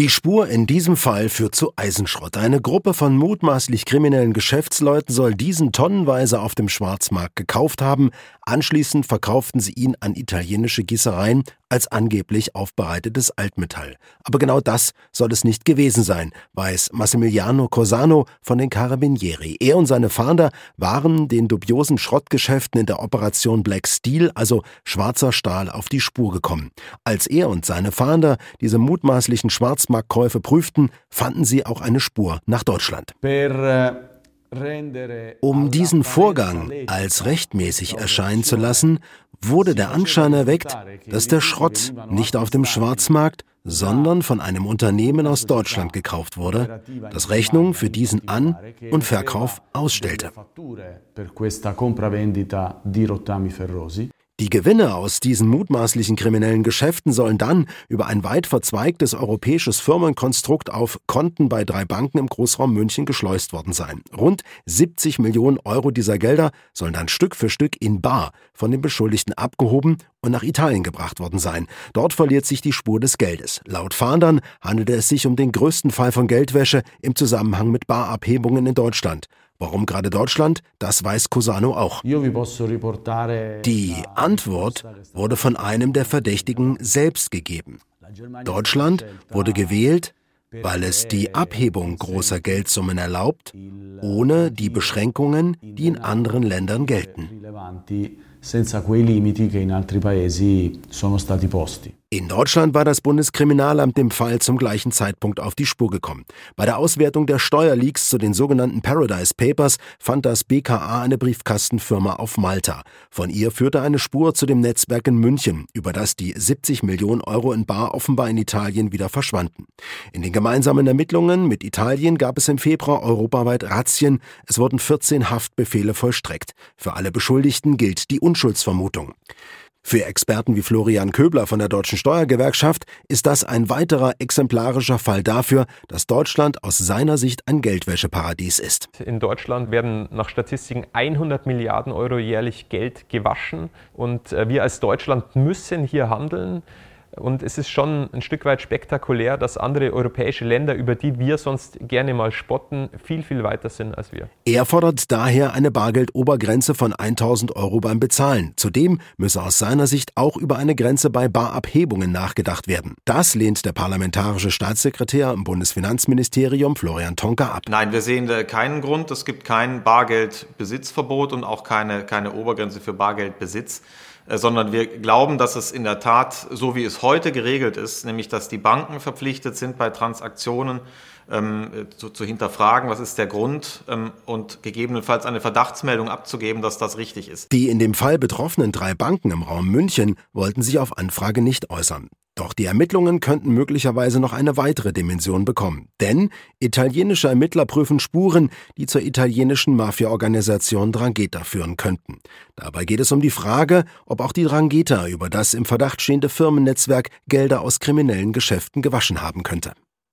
Die Spur in diesem Fall führt zu Eisenschrott. Eine Gruppe von mutmaßlich kriminellen Geschäftsleuten soll diesen tonnenweise auf dem Schwarzmarkt gekauft haben. Anschließend verkauften sie ihn an italienische Gießereien als angeblich aufbereitetes Altmetall. Aber genau das soll es nicht gewesen sein, weiß Massimiliano Cosano von den Carabinieri. Er und seine Fahnder waren den dubiosen Schrottgeschäften in der Operation Black Steel, also schwarzer Stahl, auf die Spur gekommen. Als er und seine Fahnder diese mutmaßlichen Schwarzmarktkäufe prüften, fanden sie auch eine Spur nach Deutschland. Per um diesen Vorgang als rechtmäßig erscheinen zu lassen, wurde der Anschein erweckt, dass der Schrott nicht auf dem Schwarzmarkt, sondern von einem Unternehmen aus Deutschland gekauft wurde, das Rechnungen für diesen An- und Verkauf ausstellte. Die Gewinne aus diesen mutmaßlichen kriminellen Geschäften sollen dann über ein weit verzweigtes europäisches Firmenkonstrukt auf Konten bei drei Banken im Großraum München geschleust worden sein. Rund 70 Millionen Euro dieser Gelder sollen dann Stück für Stück in Bar von den Beschuldigten abgehoben und nach Italien gebracht worden sein. Dort verliert sich die Spur des Geldes. Laut Fahndern handelte es sich um den größten Fall von Geldwäsche im Zusammenhang mit Barabhebungen in Deutschland. Warum gerade Deutschland? Das weiß Cusano auch. Die Antwort wurde von einem der Verdächtigen selbst gegeben. Deutschland wurde gewählt, weil es die Abhebung großer Geldsummen erlaubt, ohne die Beschränkungen, die in anderen Ländern gelten In Deutschland war das Bundeskriminalamt dem Fall zum gleichen Zeitpunkt auf die Spur gekommen. Bei der Auswertung der Steuerleaks zu den sogenannten Paradise Papers fand das BKA eine Briefkastenfirma auf Malta. Von ihr führte eine Spur zu dem Netzwerk in München, über das die 70 Millionen Euro in Bar offenbar in Italien wieder verschwanden. In den gemeinsamen Ermittlungen mit Italien gab es im Februar europaweit Razzien. Es wurden 14 Haftbefehle vollstreckt. Für alle Beschuldigten gilt die Unschuldsvermutung. Für Experten wie Florian Köbler von der Deutschen Steuergewerkschaft ist das ein weiterer exemplarischer Fall dafür, dass Deutschland aus seiner Sicht ein Geldwäscheparadies ist. In Deutschland werden nach Statistiken 100 Milliarden Euro jährlich Geld gewaschen und äh, wir als Deutschland müssen hier handeln. Und es ist schon ein Stück weit spektakulär, dass andere europäische Länder, über die wir sonst gerne mal spotten, viel, viel weiter sind als wir. Er fordert daher eine Bargeldobergrenze von 1000 Euro beim Bezahlen. Zudem müsse aus seiner Sicht auch über eine Grenze bei Barabhebungen nachgedacht werden. Das lehnt der parlamentarische Staatssekretär im Bundesfinanzministerium Florian Tonka ab. Nein, wir sehen keinen Grund. Es gibt kein Bargeldbesitzverbot und auch keine, keine Obergrenze für Bargeldbesitz. Äh, sondern wir glauben, dass es in der Tat, so wie es heute geregelt ist, nämlich dass die Banken verpflichtet sind, bei Transaktionen ähm, zu, zu, hinterfragen, was ist der Grund ähm, und gegebenenfalls eine Verdachtsmeldung abzugeben, dass das richtig ist. Die in dem Fall betroffenen drei Banken im Raum München wollten sich auf Anfrage nicht äußern. Doch die Ermittlungen könnten möglicherweise noch eine weitere Dimension bekommen. Denn italienische Ermittler prüfen Spuren, die zur italienischen Mafia-Organisation Drangheta führen könnten. Dabei geht es um die Frage, ob auch die Drangheta über das im Verdacht stehende Firmennetzwerk Gelder aus kriminellen Geschäften gewaschen haben könnte.